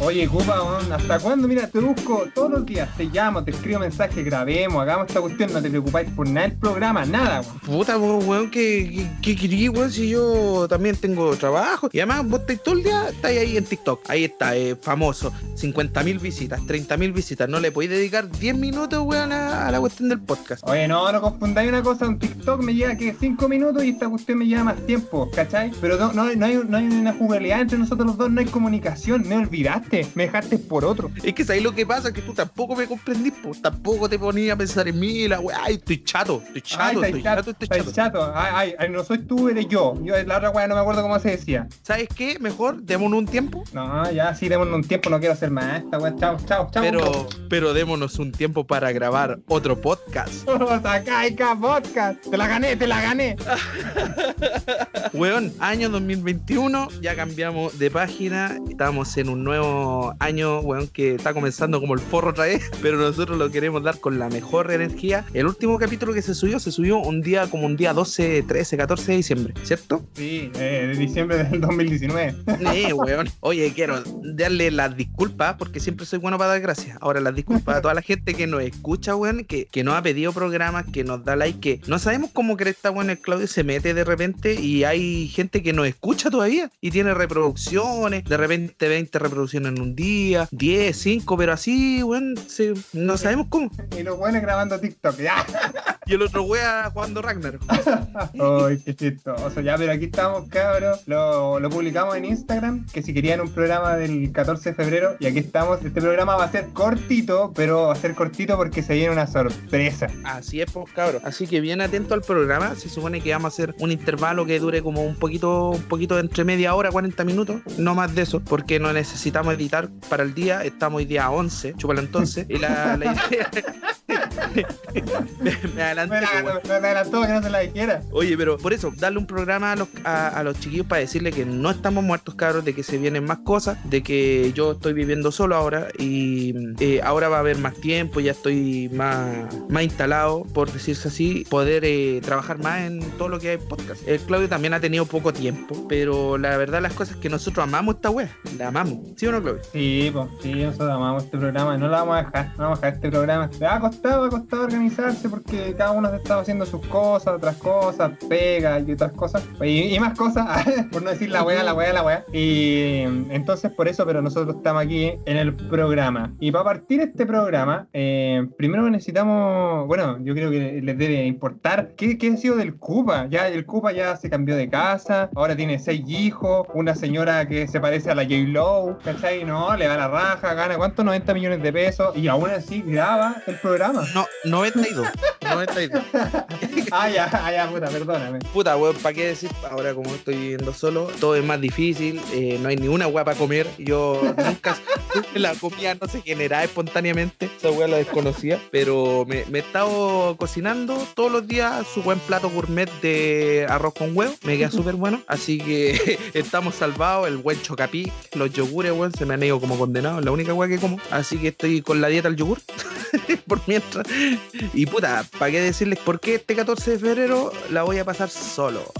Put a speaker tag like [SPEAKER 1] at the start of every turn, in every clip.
[SPEAKER 1] Oye, Cupa, ¿hasta cuándo? Mira, te busco todos los días, te llamo, te escribo mensajes, grabemos, hagamos esta cuestión, no te preocupáis por nada del programa, nada, weón.
[SPEAKER 2] Puta, weón, ¿qué, qué, qué querí, weón? Si yo también tengo trabajo. Y además, vos estáis todo el día, estáis ahí en TikTok. Ahí está, eh, famoso. 50.000 visitas, 30.000 visitas. No le podéis dedicar 10 minutos, weón, a, a la cuestión del podcast.
[SPEAKER 1] Oye, no, no confundáis una cosa, un TikTok me lleva que 5 minutos y esta cuestión me lleva más tiempo, ¿cachai? Pero no, no, no, hay, no hay una jugabilidad entre nosotros los dos, no hay comunicación, me olvidaste, me dejaste por otro.
[SPEAKER 2] Es que sabéis lo que pasa, que tú tampoco me comprendís, pues tampoco te ponías a pensar en mí, la weá. Ay, estoy chato, estoy chato,
[SPEAKER 1] Ay,
[SPEAKER 2] estoy chato, estoy chato.
[SPEAKER 1] chato. Ay, ay, no soy tú, eres yo. Yo la otra weá no me acuerdo cómo se decía.
[SPEAKER 2] ¿Sabes qué? Mejor démonos un tiempo.
[SPEAKER 1] No, ya sí, démonos un tiempo, no quiero hacer más esta weá. Chao, chao, chao.
[SPEAKER 2] Pero, pero démonos un tiempo para grabar otro podcast.
[SPEAKER 1] Sakaica Podcast. Te la gané, te la gané.
[SPEAKER 2] Weón, año 2021, ya cambiamos de página, estamos en un nuevo año, weón, que está comenzando como el forro otra vez, pero nosotros lo queremos dar con la mejor energía. El último capítulo que se subió, se subió un día como un día 12, 13, 14 de diciembre, ¿cierto?
[SPEAKER 1] Sí, eh, de diciembre del 2019.
[SPEAKER 2] Eh, weón. Oye, quiero darle las disculpas porque siempre soy bueno para dar gracias. Ahora, las disculpas a toda la gente que nos escucha, weón, que, que nos ha pedido programas, que nos da like, que no sabemos cómo cresta, weón, el Claudio se mete de repente y hay gente que nos escucha todavía y tiene reproducciones, de repente 20 reproducciones en un día, 10, 5, pero así, weón, se- no sabemos cómo.
[SPEAKER 1] y los buenos grabando TikTok. Ya.
[SPEAKER 2] Y el otro wea jugando Ragnar.
[SPEAKER 1] Ay, qué chistoso. Ya, pero aquí estamos, cabros. Lo, lo publicamos en Instagram, que si querían un programa del 14 de febrero, y aquí estamos. Este programa va a ser cortito, pero va a ser cortito porque se viene una sorpresa.
[SPEAKER 2] Así es, pues, cabrón. Así que bien atento al programa. Se supone que vamos a hacer un intervalo que dure como un poquito, un poquito entre media hora, 40 minutos. No más de eso, porque no necesitamos editar para el día. Estamos hoy día 11, chúpalo entonces. Y la, la idea. me, me
[SPEAKER 1] Me, la-
[SPEAKER 2] pues, weón.
[SPEAKER 1] me adelantó que no se la dijera.
[SPEAKER 2] Oye, pero por eso, darle un programa a los, a, a los chiquillos para decirle que no estamos muertos, cabros, de que se vienen más cosas, de que yo estoy viviendo solo ahora y eh, ahora va a haber más tiempo, ya estoy más, más instalado, por decirse así, poder eh, trabajar más en todo lo que hay podcast. El Claudio también ha tenido poco tiempo, pero la verdad las cosas es que nosotros amamos esta wea, la amamos. ¿Sí o no, Claudio?
[SPEAKER 1] Sí, pues, sí, nosotros amamos este programa y no lo vamos a dejar, no vamos a dejar este programa. Ha costado, ha costado organizarse porque cada uno estaba haciendo sus cosas, otras cosas, pega y otras cosas, y, y más cosas, por no decir la wea, la wea, la wea. Y entonces por eso, pero nosotros estamos aquí en el programa. Y para partir este programa, eh, primero necesitamos, bueno, yo creo que les debe importar qué, qué ha sido del Cupa. Ya el Cupa ya se cambió de casa, ahora tiene seis hijos, una señora que se parece a la J-Lo, ¿cachai? No, le da la raja, gana cuánto, 90 millones de pesos y aún así graba el programa.
[SPEAKER 2] No, 92. 92.
[SPEAKER 1] ah, ya, ah, ya, puta, perdóname.
[SPEAKER 2] Puta, weón, ¿para qué decir? Ahora como estoy viviendo solo, todo es más difícil, eh, no hay ni una weá para comer. Yo nunca, la comida no se genera espontáneamente, esa weá la desconocía, pero me, me he estado cocinando todos los días su buen plato gourmet de arroz con huevo, me queda súper bueno, así que estamos salvados, el buen chocapic, los yogures, weón, se me han ido como condenados, es la única weá que como, así que estoy con la dieta al yogur, por mientras. Y puta, ¿para qué decirles por qué este 14 de febrero la voy a pasar solo?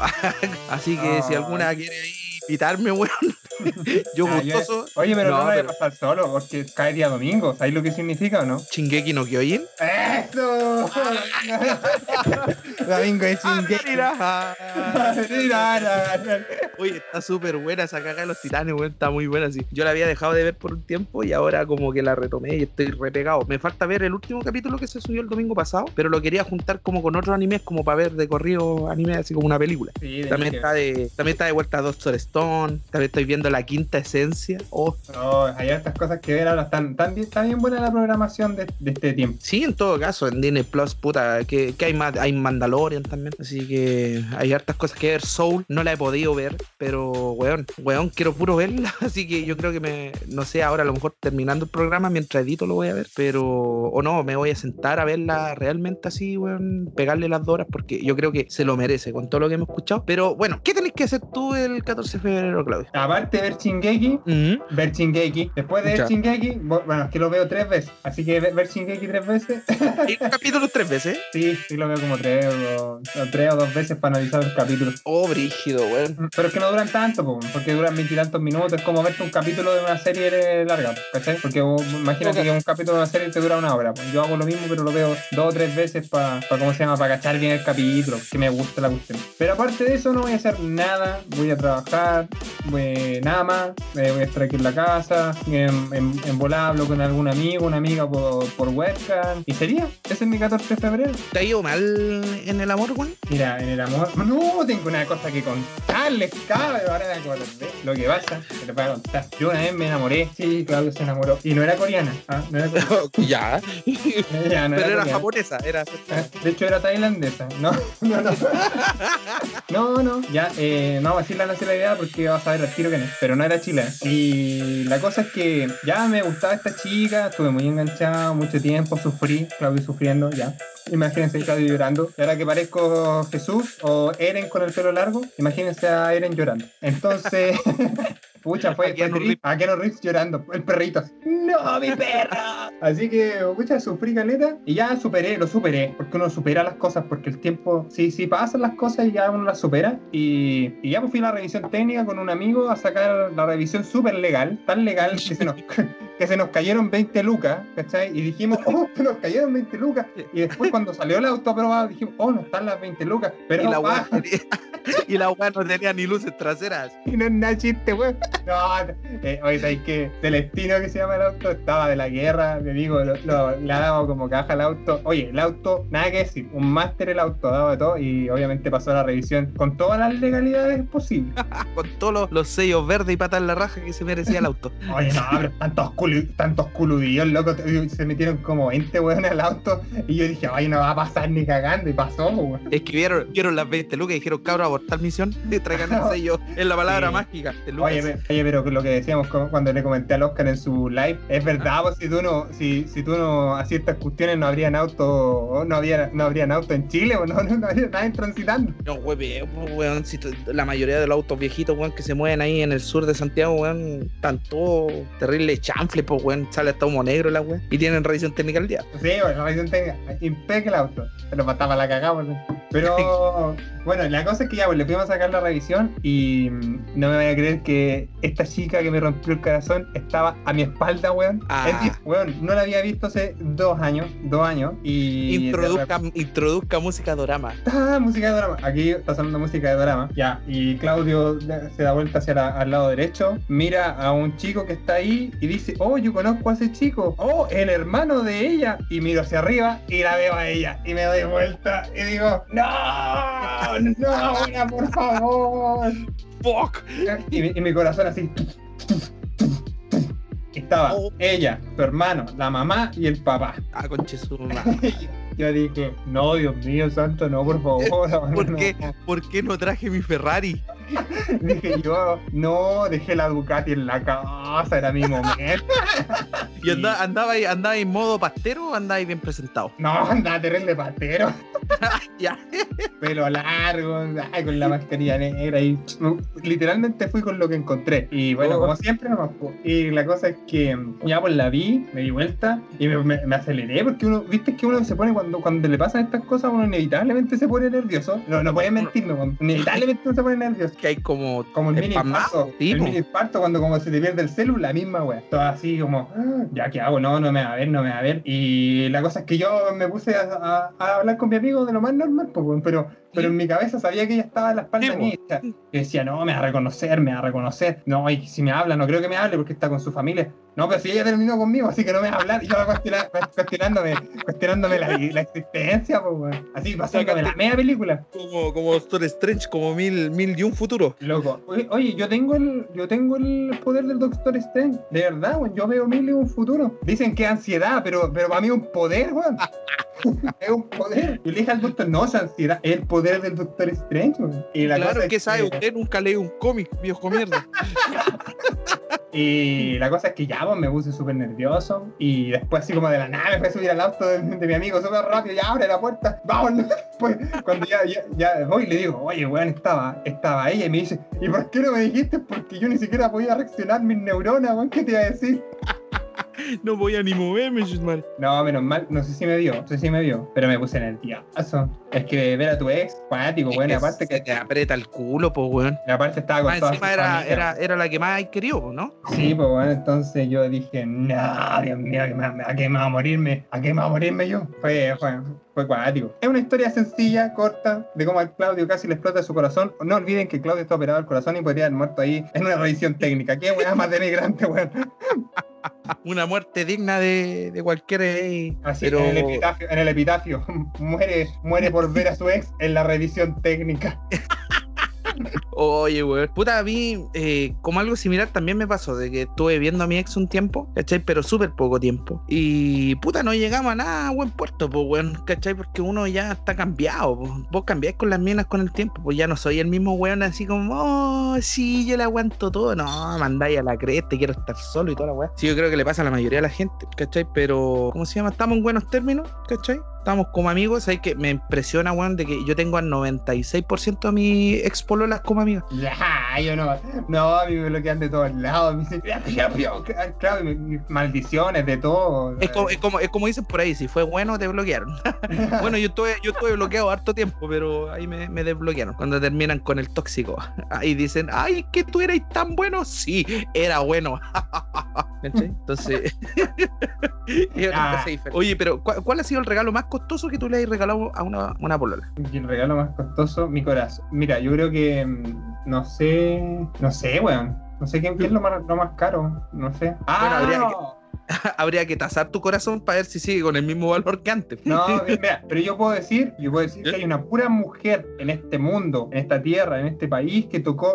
[SPEAKER 2] Así que si alguna quiere ahí invitarme, weón, yo
[SPEAKER 1] Ah, yo-
[SPEAKER 2] gustoso.
[SPEAKER 1] Oye, pero no,
[SPEAKER 2] No,
[SPEAKER 1] lo voy a pasar solo porque cae día domingo, ¿sabes lo que significa o no?
[SPEAKER 2] Chingeki no Kyojin.
[SPEAKER 1] ¡Eso! domingo es Shingeki.
[SPEAKER 2] Oye, está súper buena esa caga de los titanes, weón. Está muy buena, sí. Yo la había dejado de ver por un tiempo y ahora como que la retomé y estoy repegado. Me falta ver el último capítulo que se subió el domingo pasado, pero lo quería juntar como con otros animes, como para ver de corrido anime, así como una película.
[SPEAKER 1] Sí,
[SPEAKER 2] También está de, también está de vuelta Doctor Stone. También estoy viendo la quinta esencia. Oh,
[SPEAKER 1] No, hay estas cosas que ver ahora. Están, tan bien- está bien buena la programación de, de este tiempo.
[SPEAKER 2] sí, en todo caso, en Disney Plus, puta, que, que hay más, hay Mandalorian también. Así que hay hartas cosas que ver. Soul no la he podido ver, pero weón, weón, quiero puro verla. Así que yo creo que me, no sé, ahora a lo mejor terminando el programa, mientras edito lo voy a ver. Pero, o no, me voy a sentar a verla realmente así, weón, pegarle las dos horas, porque yo creo que se lo merece con todo lo que hemos escuchado. Pero bueno, ¿qué tenés que hacer tú el 14 de febrero, Claudio?
[SPEAKER 1] Aparte de ver Shingeki, ver Shingeki. Después de ver. Shingeki, bueno, es que lo veo tres veces. Así que ver Shingeki tres veces.
[SPEAKER 2] ¿Y un capítulo tres veces?
[SPEAKER 1] sí, sí lo veo como tres o, o tres o dos veces para analizar el capítulo.
[SPEAKER 2] Oh, brígido, weón.
[SPEAKER 1] Pero es que no duran tanto, po, porque duran veintitantos minutos. Es como verte un capítulo de una serie larga, ¿cachai? Porque vos, imagínate que un capítulo de una serie te dura una hora. Yo hago lo mismo, pero lo veo dos o tres veces para, ¿cómo se llama? Para cachar bien el capítulo, que me gusta la cuestión. Pero aparte de eso, no voy a hacer nada. Voy a trabajar, voy- nada más. eh, voy a estar aquí en la casa, en, en, en volar, hablo con algún amigo, una amiga por, por webcam. ¿Y sería? Ese es mi 14 de febrero.
[SPEAKER 2] ¿Te ha ido mal en el amor, weón?
[SPEAKER 1] Mira, en el amor. No, tengo una cosa que contarles, cabrón. Ahora me acordé. Lo que pasa, te lo voy a contar. Yo una vez me enamoré. Sí, Claudio se enamoró. Y no era coreana. Ah, no era coreana.
[SPEAKER 2] ya.
[SPEAKER 1] Ya, no
[SPEAKER 2] Pero era
[SPEAKER 1] coreana.
[SPEAKER 2] japonesa, era.
[SPEAKER 1] Ah, De hecho, era tailandesa. No, no, no. No, no. Ya, eh, no vamos a decir la nacionalidad porque vas a ver al tiro que no. Pero no era chilena. Y la cosa es que ya me gustaba esta chica. Estuve muy enganchado mucho tiempo. Sufrí. Claudio sufriendo, ya. Imagínense Claudio llorando. Y ahora que parezco Jesús o Eren con el pelo largo, imagínense a Eren llorando. Entonces. Pucha, fue,
[SPEAKER 2] A
[SPEAKER 1] fue triste. A Keanu Reeves llorando, el perrito. así, ¡No, mi perra! Así que, pucha, sufrí caleta y ya superé, lo superé, porque uno supera las cosas, porque el tiempo, sí, sí, pasan las cosas y ya uno las supera. Y, y ya pues fui a la revisión técnica con un amigo a sacar la revisión súper legal, tan legal que se nos... Que se nos cayeron 20 lucas, ¿cachai? Y dijimos, oh, se nos cayeron 20 lucas. Y después, cuando salió el auto aprobado, dijimos, oh, no están las 20 lucas. Pero
[SPEAKER 2] y la y la weá no tenía ni luces traseras.
[SPEAKER 1] y no es nada chiste, weón. No, no. Eh, oye, ¿sabes qué? Celestino que se llama el auto, estaba de la guerra, mi amigo, lo, lo- le ha dado como caja al auto. Oye, el auto, nada que decir, un máster el auto, dado de todo, y obviamente pasó la revisión con todas las legalidades posibles.
[SPEAKER 2] Con todos los, los sellos verdes y patas en la raja que se merecía el auto.
[SPEAKER 1] Oye, no, pero tantos, culu- tantos culudillos, loco, se metieron como 20 weones al auto, y yo dije, ay, no va a pasar ni cagando, y pasó, weón.
[SPEAKER 2] Es que vieron, vieron las 20 lucas y dijeron, cabros, abortar misión. Traigan el sello. Es la palabra
[SPEAKER 1] Sí.
[SPEAKER 2] mágica.
[SPEAKER 1] Oye, pe- oye, pero lo que decíamos cu- cuando le comenté al Oscar en su live, es verdad, pues, si tú no, si, si tú no hacías estas cuestiones no habrían auto, no había, no habrían auto en Chile, o no, no, no habría nadie transitando.
[SPEAKER 2] No, hueve, weón. Si la mayoría de los autos viejitos, weón, que se mueven ahí en el sur de Santiago, weón, están todos terribles chanfles, pues, weón. Sale hasta humo negro la weón. Y tienen revisión técnica al día.
[SPEAKER 1] Sí, bueno, la revisión técnica, impecable el auto, pero mataba la cagada, pues. Pero bueno, la cosa es que ya, pues le fuimos a sacar la revisión y mm, no me vaya a creer que esta chica que me rompió el corazón estaba a mi espalda, weón.
[SPEAKER 2] Ah.
[SPEAKER 1] Es decir, weón, no la había visto hace dos años, dos años, y...
[SPEAKER 2] Introduzca, introduzca música dorama.
[SPEAKER 1] Ah, música de drama. Aquí está sonando música de drama. Ya, y Claudio de- se da vuelta hacia la- al lado derecho, mira a un chico que está ahí y dice, oh, yo conozco a ese chico. Oh, el hermano de ella. Y miro hacia arriba y la veo a ella. Y me doy vuelta y digo, no, no, buena, por favor.
[SPEAKER 2] ¡Fuck!
[SPEAKER 1] Y, mi- y mi corazón así. Estaba
[SPEAKER 2] Oh.
[SPEAKER 1] ella, su hermano, la mamá y el papá.
[SPEAKER 2] Ah, conche su madre.
[SPEAKER 1] Yo dije, no, Dios mío, santo, no, por favor.
[SPEAKER 2] ¿Por
[SPEAKER 1] no".
[SPEAKER 2] qué? ¿Por qué no traje mi Ferrari?
[SPEAKER 1] Dije yo, no, dejé la Ducati en la casa, era mi momento.
[SPEAKER 2] ¿Y andaba, andaba, ahí, andaba en modo pastero o andaba ahí bien presentado?
[SPEAKER 1] No, andaba terrible patero,
[SPEAKER 2] Ya.
[SPEAKER 1] pelo largo, ay, con la mascarilla negra y literalmente fui con lo que encontré. Y bueno,
[SPEAKER 2] Oh.
[SPEAKER 1] como siempre, y la cosa es que ya pues la vi, me di vuelta y me, me- me aceleré porque uno, viste que uno se pone cuando, cuando le pasan estas cosas, uno inevitablemente se pone nervioso. No, no puedes mentirme, weón. inevitablemente uno se pone nervioso.
[SPEAKER 2] Que hay como.
[SPEAKER 1] Como el mini
[SPEAKER 2] sí,
[SPEAKER 1] el mini infarto cuando como se te pierde el celu, la misma wea. Todo así como, "Ah, ya qué hago, no, no me va a ver, no me va a ver. Y la cosa es que yo me puse a, a- a hablar con mi amigo de lo más normal, pero, pero en mi cabeza sabía que ella estaba en la espalda mía. Yo decía, no, me va a reconocer, me va a reconocer. No, y si me habla, no creo que me hable porque está con su familia. No, pero si ella terminó conmigo, así que no me va a hablar. Y yo cuestionándome, cuestionándome la, la existencia, pues. Así pasándome la media película.
[SPEAKER 2] Como, como Doctor Strange, como mil, mil y un futuro.
[SPEAKER 1] Loco, oye, yo tengo el, yo tengo el poder del Doctor Strange, de verdad, weón, yo veo mil y un futuro. Dicen que ansiedad, pero, pero para mí es un poder, weón. es un poder. Yo le dije al doctor, no, es ansiedad, es el poder del Doctor Strange. Y la
[SPEAKER 2] claro,
[SPEAKER 1] cosa es
[SPEAKER 2] ¿qué sabe usted? Nunca leí un cómic, viejo mierda.
[SPEAKER 1] Y la cosa es que ya, pues, me puse súper nervioso. Y después, así como de la nave, fue a subir al auto de, de mi amigo súper rápido. Ya abre la puerta, vámonos. Pues, cuando ya, ya, ya voy, le digo, oye, weón, estaba, estaba ella. Y me dice, ¿y por qué no me dijiste? Porque yo ni siquiera podía reaccionar mis neuronas, weón, ¿qué te iba a decir?
[SPEAKER 2] No voy a ni moverme, madre.
[SPEAKER 1] No, menos mal, no sé si me vio, no sé si me vio, pero me puse nervioso. Es que ver a tu ex, fanático, weón, aparte
[SPEAKER 2] se
[SPEAKER 1] que.
[SPEAKER 2] te aprieta el culo, pues, weón.
[SPEAKER 1] Y aparte estaba con
[SPEAKER 2] Más
[SPEAKER 1] toda
[SPEAKER 2] encima
[SPEAKER 1] su
[SPEAKER 2] era, era, era la que más querido, ¿no?
[SPEAKER 1] Sí, pues bueno, entonces yo dije, no, Dios mío, ¿a qué me- ¿a qué me va a morirme? ¿A qué me va a morirme yo? Fue, fue, fue cuático. Es una historia sencilla, corta, de cómo a Claudio casi le explota su corazón. No olviden que Claudio está operado del corazón y podría haber muerto ahí en una revisión técnica. Qué weá más denigrante, weón.
[SPEAKER 2] Una muerte digna de, de cualquier. eh,
[SPEAKER 1] Así,
[SPEAKER 2] pero...
[SPEAKER 1] en el epitafio, en el epitafio. muere, muere por ver a su ex en la revisión técnica.
[SPEAKER 2] Oye, weón. Puta, a mí, eh, como algo similar también me pasó, de que estuve viendo a mi ex un tiempo, ¿cachai? Pero súper poco tiempo. Y, puta, no llegamos a nada a buen puerto, pues, weón, ¿cachai? Porque uno ya está cambiado, pues. Vos cambiáis con las minas con el tiempo, pues ya no soy el mismo weón así como, oh, sí, yo le aguanto todo. No, mandáis a la cresta, quiero estar solo y toda la weá. Sí, yo creo que le pasa a la mayoría de la gente, ¿cachai? Pero, ¿cómo se llama? Estamos en buenos términos, ¿cachai? Estamos como amigos, hay que me impresiona, weón, de que yo tengo al 96% de mis ex pololas como amigas.
[SPEAKER 1] Ya, yo no. No, a mí me bloquean de todos lados. Claro, maldiciones de todo.
[SPEAKER 2] Es como, es, como, es como dicen por ahí, si fue bueno, te bloquearon. bueno, yo estuve, yo estuve bloqueado harto tiempo, pero ahí me, me desbloquearon. Cuando terminan con el tóxico. Ahí dicen, ay, que tú eras tan bueno. Sí, era bueno. Entonces,
[SPEAKER 1] Ah.
[SPEAKER 2] Oye, pero ¿cuál, cuál ha sido el regalo más costoso que tú le hayas regalado a una, una polola?
[SPEAKER 1] El regalo más costoso, mi corazón. Mira, yo creo que. mm, No sé. No sé, weón. No sé quién, quién es lo más, lo más caro. No sé. Ah,
[SPEAKER 2] habría
[SPEAKER 1] no.
[SPEAKER 2] Habría que tasar tu corazón para ver si sigue con el mismo valor que antes.
[SPEAKER 1] No, mira, pero yo puedo decir, yo puedo decir que hay una pura mujer en este mundo, en esta tierra, en este país que tocó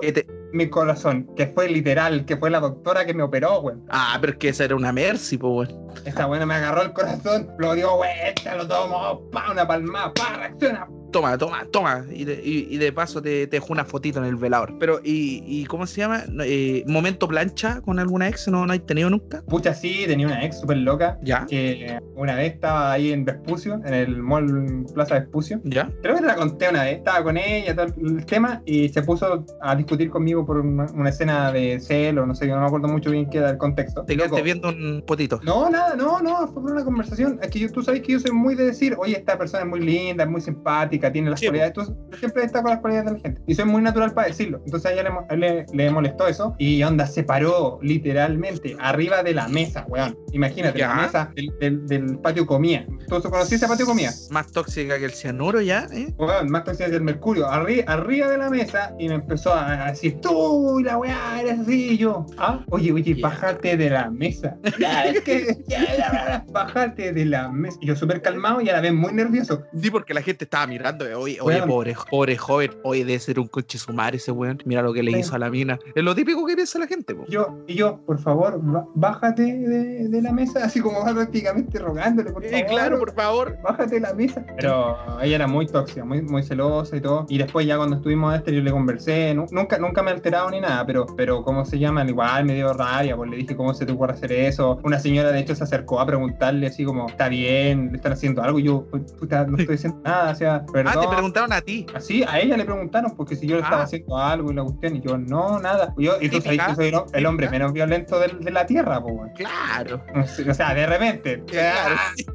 [SPEAKER 1] mi corazón, que fue literal, que fue la doctora que me operó, weón.
[SPEAKER 2] Ah, pero es que esa era una Mercy, pues, weón.
[SPEAKER 1] Esta buena me agarró el corazón, lo dio vuelta, lo tomó, pa, una palmada, pa, reacciona.
[SPEAKER 2] Toma, toma, toma. Y de, y- y de paso te, te dejo una fotito en el velador. Pero, ¿y, y cómo se llama? Eh, ¿Momento plancha con alguna ex? ¿No, no hay tenido nunca?
[SPEAKER 1] Pucha, sí, tenía una ex súper loca,
[SPEAKER 2] ¿Ya?
[SPEAKER 1] que una vez estaba ahí en Vespucio, en el mall Plaza Vespucio.
[SPEAKER 2] ¿Ya?
[SPEAKER 1] Creo que te la conté una vez, estaba con ella, todo el tema, y se puso a discutir conmigo por una, una escena de celo, no sé, yo no me acuerdo mucho bien qué era el contexto.
[SPEAKER 2] Te quedaste viendo un potito.
[SPEAKER 1] No, nada, no, no, fue por una conversación. Es que yo, tú sabes que yo soy muy de decir, oye, esta persona es muy linda, es muy simpática, tiene las
[SPEAKER 2] Sí,
[SPEAKER 1] cualidades. Tú siempre destaco las cualidades de la gente. Y soy muy natural para decirlo. Entonces a ella le, le, le molestó eso. Y onda se paró literalmente arriba de la mesa, weón. Imagínate,
[SPEAKER 2] Ya.
[SPEAKER 1] la mesa del, del- del patio comía. ¿Tú conocías ese patio comía?
[SPEAKER 2] Más tóxica que el cianuro, ¿ya? ¿eh?
[SPEAKER 1] Weón, más tóxica que el mercurio. Arri- arriba de la mesa y me empezó a decir, tú, y la weá, eres así. Y yo, ah, oye, oye, bájate de la mesa. Ya, es que, ya, ya, ya, bájate de la mesa. Y yo súper calmado y a la vez muy nervioso.
[SPEAKER 2] Sí, porque la gente estaba mirando. Eh, Oye, oye, pobre, pobre joven. Oye, debe ser un coche sumar ese weón. Mira lo que le
[SPEAKER 1] Sí.
[SPEAKER 2] hizo a la mina. Es lo típico que piensa la gente, po.
[SPEAKER 1] Yo, y yo, por favor, bájate de, de la mesa, así como va prácticamente rogándole, por favor.
[SPEAKER 2] Eh, claro, por favor.
[SPEAKER 1] Bájate de la mesa. Pero ella era muy tóxica, muy, muy celosa y todo. Y después ya cuando estuvimos este yo le conversé. nu- nunca, nunca me he alterado ni nada, pero, pero ¿cómo se llama? Igual me dio rabia, pues le dije, ¿cómo se te ocurre hacer eso? Una señora de hecho se acercó a preguntarle así como, ¿está bien? ¿Le están haciendo algo? Y yo, "Pues, puta, no estoy haciendo nada, o sea, perdón.
[SPEAKER 2] Ah, te preguntaron a ti.
[SPEAKER 1] Así, a ella le preguntaron, porque si yo le estaba
[SPEAKER 2] Ah.
[SPEAKER 1] haciendo algo y la cuestión, y yo, no, nada. Y yo, y tú sabes que soy el, el hombre menos violento de, la tierra, pues.
[SPEAKER 2] Claro.
[SPEAKER 1] O sea, de repente.
[SPEAKER 2] Claro.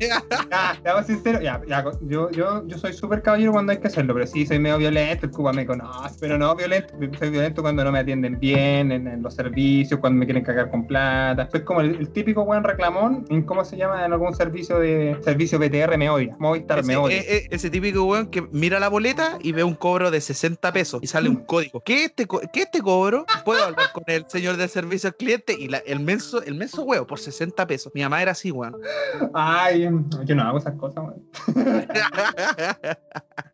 [SPEAKER 1] Ya, seamos sinceros, ya, ya, yo, yo, yo soy súper caballero cuando hay que hacerlo, pero sí soy medio violento, el Cuba me conoce, pero no violento, soy violento cuando no me atienden bien en, en los servicios, cuando me quieren cagar con plata. Soy como el, el típico buen reclamón, en cómo se llama en algún servicio de servicio BTR me odia, Movistar me odia.
[SPEAKER 2] eh, eh, ese típico weón que mira la boleta y ve un cobro de 60 pesos y sale un código. ¿Qué es este, co- qué es este cobro? Puedo hablar con el señor del servicio al cliente y la- el menso, el menso huevo por 60 pesos. Mi mamá era así, weón.
[SPEAKER 1] Ay, yo no hago esas cosas, weón.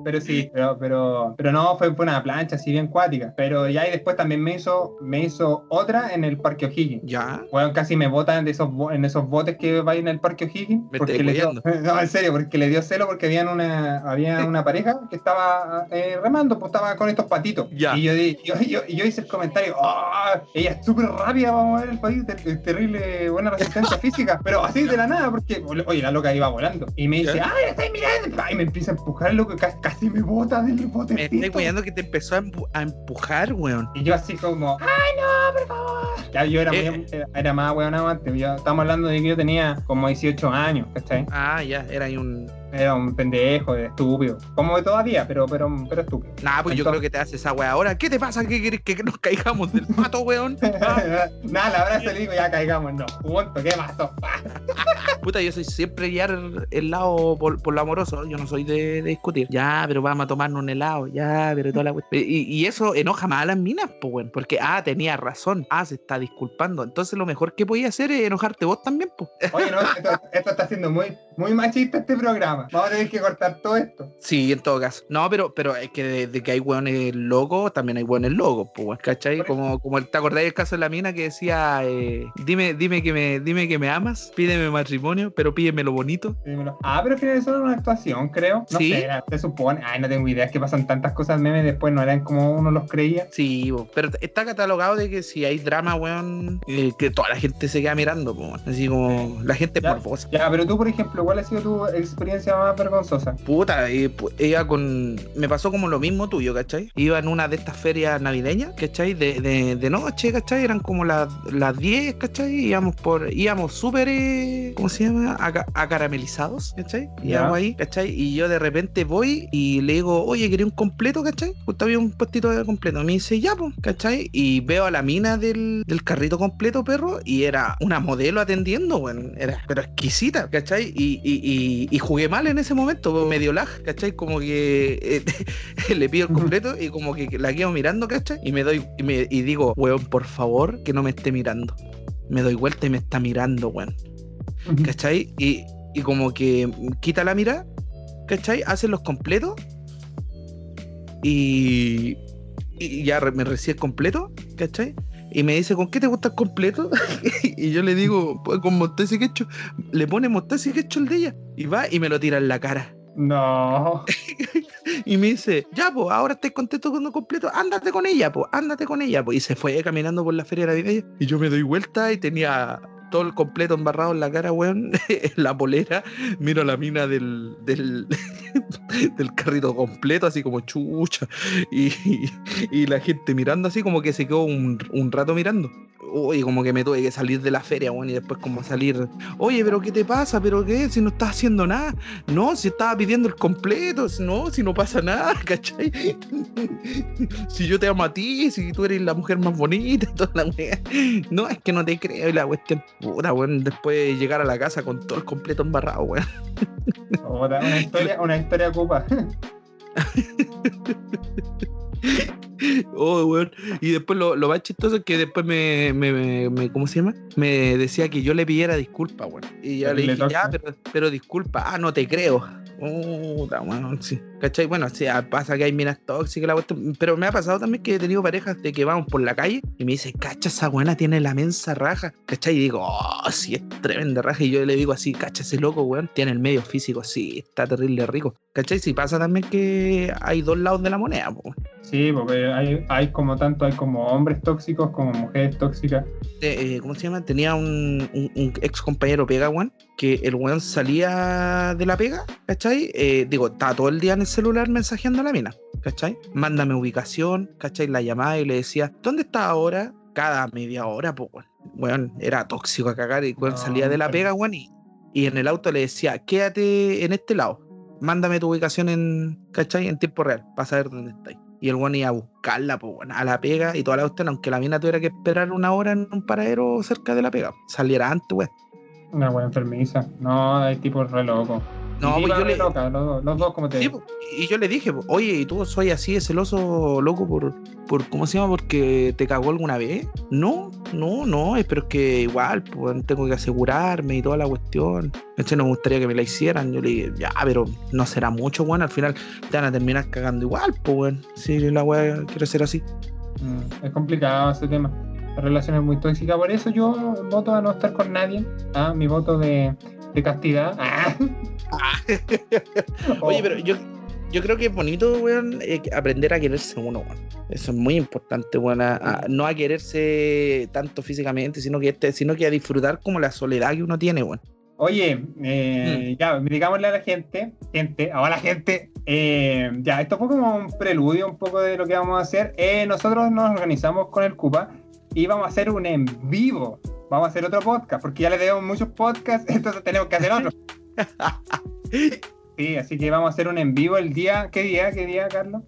[SPEAKER 1] Pero sí, pero, pero, pero no, fue, fue una plancha así bien cuática. Pero ya y después también me hizo, me hizo otra en el Parque O'Higgins.
[SPEAKER 2] ya.
[SPEAKER 1] Bueno, casi me botan de esos en esos botes que va en el Parque O'Higgins.
[SPEAKER 2] Me
[SPEAKER 1] porque le dio. No, en serio, porque le dio celo porque habían una, había una pareja que estaba eh, remando, pues estaba con estos patitos.
[SPEAKER 2] Ya.
[SPEAKER 1] Y yo, di- yo, yo, y yo hice el comentario, "Ah, ella es súper rápida para mover el de terrible buena resistencia física, pero así de la nada, porque, oye, la loca iba volando. Y me dice. ¡ay, estáis mirando! Y me empieza a empujar, loco, ca- casi me bota del
[SPEAKER 2] Me
[SPEAKER 1] botecito.
[SPEAKER 2] estoy weyando que te empezó a, empu- a empujar, weón.
[SPEAKER 1] Y yo así como, ¡ay no, por favor! Ya yo era,
[SPEAKER 2] Eh,
[SPEAKER 1] muy- era, era más weón antes. Estamos hablando de que yo yo tenía como 18 años, ¿cachai?
[SPEAKER 2] Ah, ya, era ahí un.
[SPEAKER 1] Era un pendejo, estúpido. Como de todavía, pero, pero, pero estúpido.
[SPEAKER 2] Nah, pues yo creo que te hace esa weá ahora. ¿Qué te pasa? ¿Qué quieres que nos caigamos del pato, weón?
[SPEAKER 1] Nada, la verdad se digo, ya caigamos, no. Punto, ¿qué pasó?
[SPEAKER 2] Puta, yo soy siempre guiar el lado por, por, lo amoroso. Yo no soy de, de, discutir. Ya, pero vamos a tomarnos un helado. Ya, pero toda la y, y eso enoja más a las minas, pues, weón. Porque, ah, tenía razón. Ah, se está disculpando. Entonces lo mejor que podía hacer es enojarte vos también, pues.
[SPEAKER 1] Oye, no, esto, esto está siendo muy, muy machista este programa. Vamos a tener que cortar todo esto.
[SPEAKER 2] Sí, en todo caso. No, pero, pero es que de, de que hay hueones locos, también hay hueones locos, pues, ¿cachai? Como, como te acordáis del caso de la mina que decía, eh, dime, dime que me, dime que me amas, pídeme matrimonio, pero pídeme lo bonito.
[SPEAKER 1] Dímelo. Ah, pero que eso era una actuación, creo. No
[SPEAKER 2] ¿Sí?
[SPEAKER 1] sé, se supone. Ay, no tengo idea, es que pasan tantas cosas memes después, no eran como uno los creía.
[SPEAKER 2] Sí, bo. pero está catalogado de que si hay drama, weón, eh, que toda la gente se queda mirando, po. así como la gente
[SPEAKER 1] Ya,
[SPEAKER 2] por voz.
[SPEAKER 1] Ya, pero tú, por ejemplo, ¿cuál ha sido tu experiencia más vergonzosa?
[SPEAKER 2] Puta, pu- iba con. Me pasó como lo mismo tuyo, ¿cachai? Iba en una de estas ferias navideñas, ¿cachai? De, de, de noche, ¿cachai? Eran como las, las 10, ¿cachai? Íbamos por. Íbamos súper. eh, ¿Cómo se llama? Aca- acaramelizados, ¿cachai?
[SPEAKER 1] Ya.
[SPEAKER 2] Íbamos ahí, ¿cachai? Y yo de repente voy y le digo, oye, ¿quería un completo, ¿cachai? Justo había un puestito de completo. Me dice, ya, pues, ¿cachai? Y veo a la mina del, del carrito completo, perro, y era una modelo atendiendo, bueno, era pero exquisita, ¿cachai? Y, y, y, y jugué mal en ese momento, pues, medio lag, ¿cachai? Como que eh, le pido el completo y como que la quedo mirando, ¿cachai? Y me doy, y, me, y digo, weón, por favor, que no me esté mirando. Me doy vuelta y me está mirando, weón. ¿Cachai? Y, y como que quita la mirada, ¿cachai? Hace los completos y, y ya me recibe completo, ¿cachai? Y me dice, ¿con qué te gusta el completo? y yo le digo, pues con mostaza y ketchup. Le pone mostaza y ketchup el de ella. Y va y me lo tira en la cara.
[SPEAKER 1] No.
[SPEAKER 2] Y me dice, ya, pues, ahora estoy contento con el completo, ándate con ella, pues, ándate con ella, pues. Y se fue caminando por la feria navideña. Y yo me doy vuelta y tenía todo el completo embarrado en la cara, weón, en la polera. Miro la mina del, del, del carrito completo, así como chucha. Y- y la gente mirando así, como que se quedó un, un rato mirando. Uy, como que me tuve que salir de la feria, weón, y después como salir, oye, pero ¿qué te pasa? ¿Pero qué? Si no estás haciendo nada. No, si estaba pidiendo el completo, no, si no pasa nada, ¿cachai? si yo te amo a ti, si tú eres la mujer más bonita toda la wea. No, es que no te creo y la cuestión puta, weón. Después llegar a la casa con todo el completo embarrado, weón.
[SPEAKER 1] Una historia, una historia ocupa.
[SPEAKER 2] Oh, weón. Y después lo, lo más chistoso es que después me, me, me- ¿cómo se llama? Me decía que yo le pidiera disculpas, weón. Y ya le dije, ya, pero, pero disculpa, ah, no te creo. Puta, weón, sí. ¿Cachai? Bueno, sí, ah, pasa que hay minas tóxicas, la cuestión, pero me ha pasado también que he tenido parejas de que vamos por la calle y me dice, cacha, esa buena tiene la mensa raja, ¿cachai? Y digo, oh, sí, es tremenda raja. Y yo le digo así, cacha, ese loco, weón, tiene el medio físico, sí, está terrible rico. ¿Cachai? Si pasa también que hay dos lados de la moneda, po.
[SPEAKER 1] Sí, porque hay, hay como tanto, hay como hombres tóxicos como mujeres tóxicas.
[SPEAKER 2] eh, ¿cómo se llama? Tenía un, un- un ex compañero pega, weón, que el weón salía de la pega, ¿cachai? Eh, digo, estaba todo el día en el celular mensajeando a la mina, ¿cachai? Mándame ubicación, ¿cachai? La llamada y le decía, ¿dónde está ahora? Cada media hora, pues, weón. Weón, era tóxico a cagar y el weón
[SPEAKER 1] No,
[SPEAKER 2] salía de la pega, weón, y, y en el auto le decía, quédate en este lado, mándame tu ubicación en, ¿cachai? En tiempo real, para saber dónde estáis. Y el weón iba a buscarla, pues, weón, a la pega y toda la cuestión, aunque la mina tuviera que esperar una hora en un paradero cerca de la pega. Saliera antes, weón.
[SPEAKER 1] Una buena enfermiza. No, hay tipos re locos.
[SPEAKER 2] No,
[SPEAKER 1] Y
[SPEAKER 2] pues yo le.
[SPEAKER 1] locas, los, dos- los dos, como te
[SPEAKER 2] Sí,
[SPEAKER 1] digo.
[SPEAKER 2] po, y yo le dije, po, oye, ¿y tú soy así de celoso, loco, por, por, ¿cómo se llama? ¿Porque te cagó alguna vez? No, no, no, pero es que igual, pues, tengo que asegurarme y toda la cuestión. Este no me gustaría que me la hicieran. Yo le dije, ya, pero no será mucho, weón, al final te van a terminar cagando igual, pues, weón. Si la weá quiere ser así.
[SPEAKER 1] Mm, es complicado ese tema. La relación es muy tóxica. Por eso yo voto a no estar con nadie. Ah, mi voto de, de castidad. Ah.
[SPEAKER 2] Oye,
[SPEAKER 1] Oh,
[SPEAKER 2] pero yo, yo creo que es bonito, weón, eh, aprender a quererse uno, weón. Eso es muy importante, weón. a- a- no a quererse tanto físicamente, sino que, este- sino que a disfrutar como la soledad que uno tiene, weón.
[SPEAKER 1] Oye,
[SPEAKER 2] Mm.
[SPEAKER 1] eh, ya, digámosle a la gente, gente, ahora la gente, eh, ya, esto fue como un preludio un poco de lo que vamos a hacer. Nosotros nos organizamos con el Cupa y vamos a hacer un en vivo. Vamos a hacer otro podcast, porque ya le debemos muchos podcasts, entonces tenemos que hacer otro. Sí, así que vamos a hacer un en vivo el día. ¿Qué día? ¿Qué día, Carlos?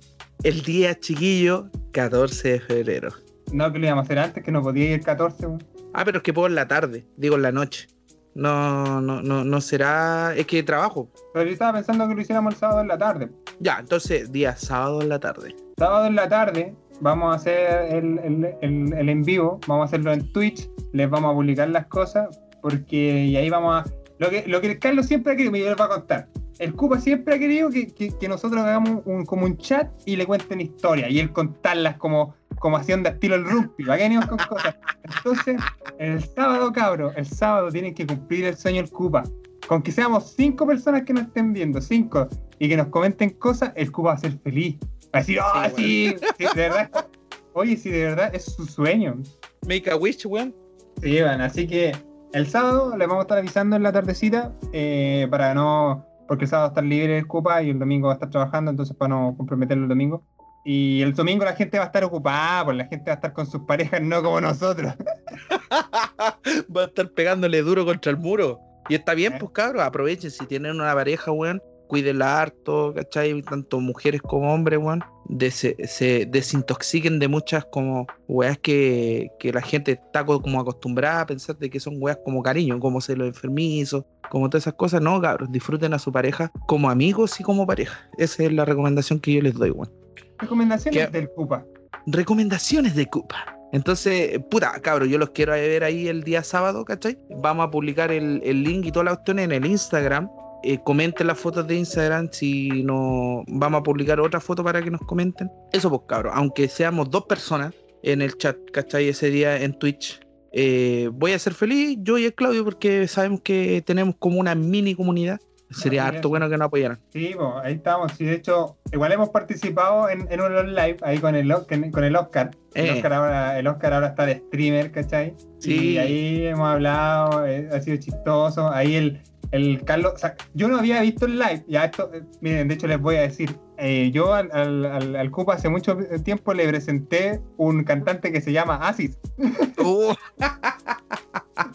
[SPEAKER 2] El día chiquillo, 14 de febrero.
[SPEAKER 1] No, que lo íbamos a hacer antes, que no podía ir el 14. weón.
[SPEAKER 2] Ah, pero es que puedo en la tarde, digo en la noche. No, no, no, no será. Es que trabajo.
[SPEAKER 1] Pero yo estaba pensando que lo hiciéramos el sábado en la tarde.
[SPEAKER 2] Ya, entonces, día sábado en la tarde.
[SPEAKER 1] Sábado en la tarde vamos a hacer el, el- el- el en vivo, vamos a hacerlo en Twitch, les vamos a publicar las cosas, porque y ahí vamos a... Lo que, lo que el Carlos siempre ha querido, me les va a contar. El Cupa siempre ha querido que, nosotros hagamos un, como un chat y le cuenten historias, y él contarlas como, como haciendo estilo el rugby, ¿para qué venimos con cosas? Entonces, el sábado, cabro, el sábado tienen que cumplir el sueño del Cupa. Con que seamos cinco personas que nos estén viendo, cinco, y que nos comenten cosas, el Cupa va a ser feliz. Va a decir, oh,
[SPEAKER 2] Sí,
[SPEAKER 1] de verdad. Oye, sí, de verdad es su sueño.
[SPEAKER 2] Make a wish, weón.
[SPEAKER 1] Sí, van, así que el sábado les vamos a estar avisando en la tardecita eh, para no. Porque el sábado va a estar libre el Cupa y el domingo va a estar trabajando, entonces para no comprometerlo el domingo. Y el domingo la gente va a estar ocupada, pues la gente va a estar con sus parejas, no como nosotros.
[SPEAKER 2] Va a estar pegándole duro contra el muro. Y está bien,
[SPEAKER 1] Eh.
[SPEAKER 2] pues cabros, aprovechen. Si tienen una pareja, weón, cuídenla harto, ¿cachai? Tanto mujeres como hombres, weón. de- se, se desintoxiquen de muchas como weas que, que la gente está co- como acostumbrada a pensar de que son weas como cariño, como ser los enfermizos, como todas esas cosas. No, cabros, disfruten a su pareja como amigos y como pareja. Esa es la recomendación que yo les doy, weón.
[SPEAKER 1] Recomendaciones
[SPEAKER 2] ¿Qué?
[SPEAKER 1] del Cupa.
[SPEAKER 2] recomendaciones de Cupa. Entonces, puta, cabros, yo los quiero ver ahí el día sábado, ¿cachai? Vamos a publicar el, el link y toda la cuestión en el Instagram. Eh, comenten las fotos de Instagram si no vamos a publicar otra foto para que nos comenten. Eso pues cabros, aunque seamos dos personas en el chat, ¿cachai? Ese día en Twitch. eh, voy a ser feliz, yo y el Claudio, porque sabemos que tenemos como una mini comunidad. Sería harto bueno que nos apoyaran.
[SPEAKER 1] Sí, pues, ahí estamos. Sí, de hecho, igual hemos participado en, en unos live ahí con el, con el Oscar. El,
[SPEAKER 2] Eh.
[SPEAKER 1] Oscar ahora, el Oscar ahora está de streamer, ¿cachai?
[SPEAKER 2] Sí.
[SPEAKER 1] Y ahí hemos hablado, eh, ha sido chistoso. Ahí el, el Carlos, o sea, yo no había visto el live. Ya esto, eh, miren, de hecho les voy a decir. eh, yo al, al, al, al Cupa hace mucho tiempo le presenté un cantante que se llama Asis.
[SPEAKER 2] Uh,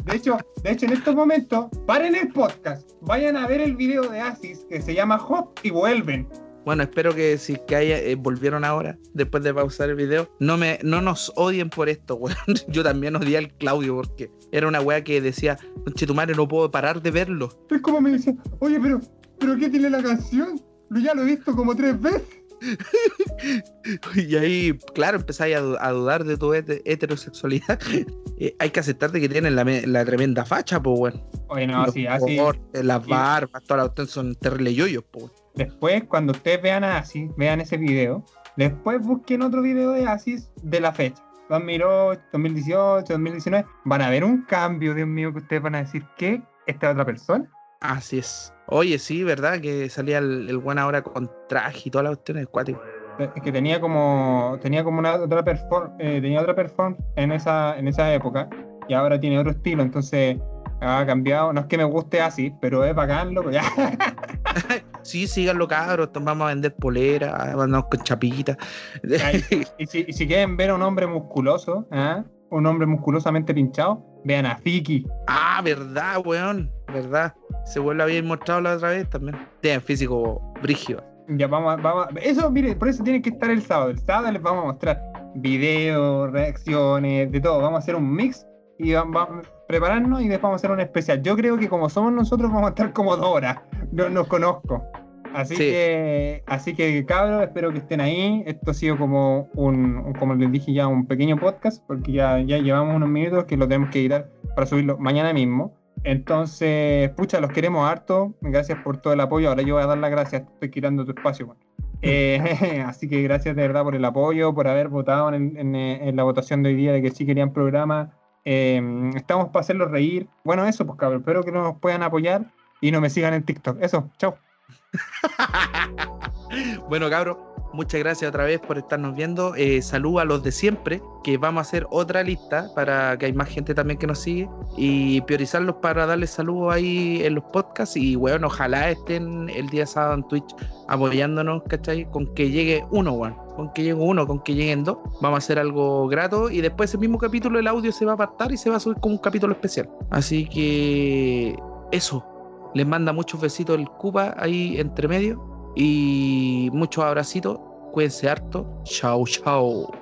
[SPEAKER 1] De hecho, de hecho, en estos momentos, paren el podcast, vayan a ver el video de Asis que se llama Hop y vuelven.
[SPEAKER 2] Bueno, espero que si que haya, eh, volvieron ahora, después de pausar el video, no me no nos odien por esto, weón. Yo también odié al Claudio porque era una weá que decía, che tu madre, no puedo parar de verlo.
[SPEAKER 1] Es como me decían, oye, pero, pero ¿qué tiene la canción? Lo ya lo he visto como tres veces.
[SPEAKER 2] Y ahí, claro, empezáis a, du- a dudar de tu hete- heterosexualidad. Eh, hay que aceptar de que tienen la, la tremenda facha, pues, weón.
[SPEAKER 1] Oye, no,
[SPEAKER 2] Los
[SPEAKER 1] sí, así.
[SPEAKER 2] las barbas, todas las son terribles yoyos, pues.
[SPEAKER 1] Después, cuando ustedes vean a Asis, vean ese video, después busquen otro video de Asis de la fecha. 2008, 2018, 2019. Van a ver un cambio, Dios mío, que ustedes van a decir que esta es otra persona.
[SPEAKER 2] Así es. Oye, sí, ¿verdad? Que salía el, el buen ahora con traje y todas las cuestiones cuático.
[SPEAKER 1] Es que tenía como tenía como una otra perform eh, tenía otra perform en esa en esa época y ahora tiene otro estilo entonces ha cambiado no es que me guste así pero es bacán loco ya
[SPEAKER 2] Sí, síganlo, cabros. Vamos a vender poleras, vamos con chapitas.
[SPEAKER 1] y, si, y si quieren ver a un hombre musculoso ¿ah? un hombre musculosamente pinchado vean a Fiki
[SPEAKER 2] ah, verdad, weón. Verdad. Se vuelve a había mostrado la otra vez también. Tienen físico brígido.
[SPEAKER 1] ya vamos a- vamos a- eso mire por eso tienen que estar el sábado el sábado les vamos a mostrar videos reacciones de todo vamos a hacer un mix y vamos a prepararnos y después vamos a hacer un especial. Yo creo que como somos nosotros vamos a estar como dos horas. No nos conozco. Así
[SPEAKER 2] Sí.
[SPEAKER 1] que, así que cabros, espero que estén ahí. Esto ha sido como un, como les dije ya, un pequeño podcast, porque ya, ya llevamos unos minutos que lo tenemos que editar para subirlo mañana mismo. Entonces, pucha, los queremos harto. Gracias por todo el apoyo. Ahora yo voy a dar las gracias. Estoy quitando tu espacio. weón. Eh, así que gracias de verdad por el apoyo, por haber votado en, en- en la votación de hoy día de que sí querían programa. Eh, estamos para hacerlos reír. Bueno, eso, pues cabrón. Espero que nos puedan apoyar y no me sigan en TikTok. Eso, chao.
[SPEAKER 2] bueno, cabros, muchas gracias otra vez por estarnos viendo. Eh, a los de siempre, que vamos a hacer otra lista para que hay más gente también que nos sigue y priorizarlos para darles saludos ahí en los podcasts. Y bueno, ojalá estén el día sábado en Twitch apoyándonos, ¿cachai? Con que llegue uno, weón. Con que llegue uno, con que lleguen dos. Vamos a hacer algo grato y después ese mismo capítulo el audio se va a apartar y se va a subir como un capítulo especial. Así que eso. Les manda muchos besitos el Cuba ahí entre medio y muchos abracitos. Cuídense harto. Chao, chao.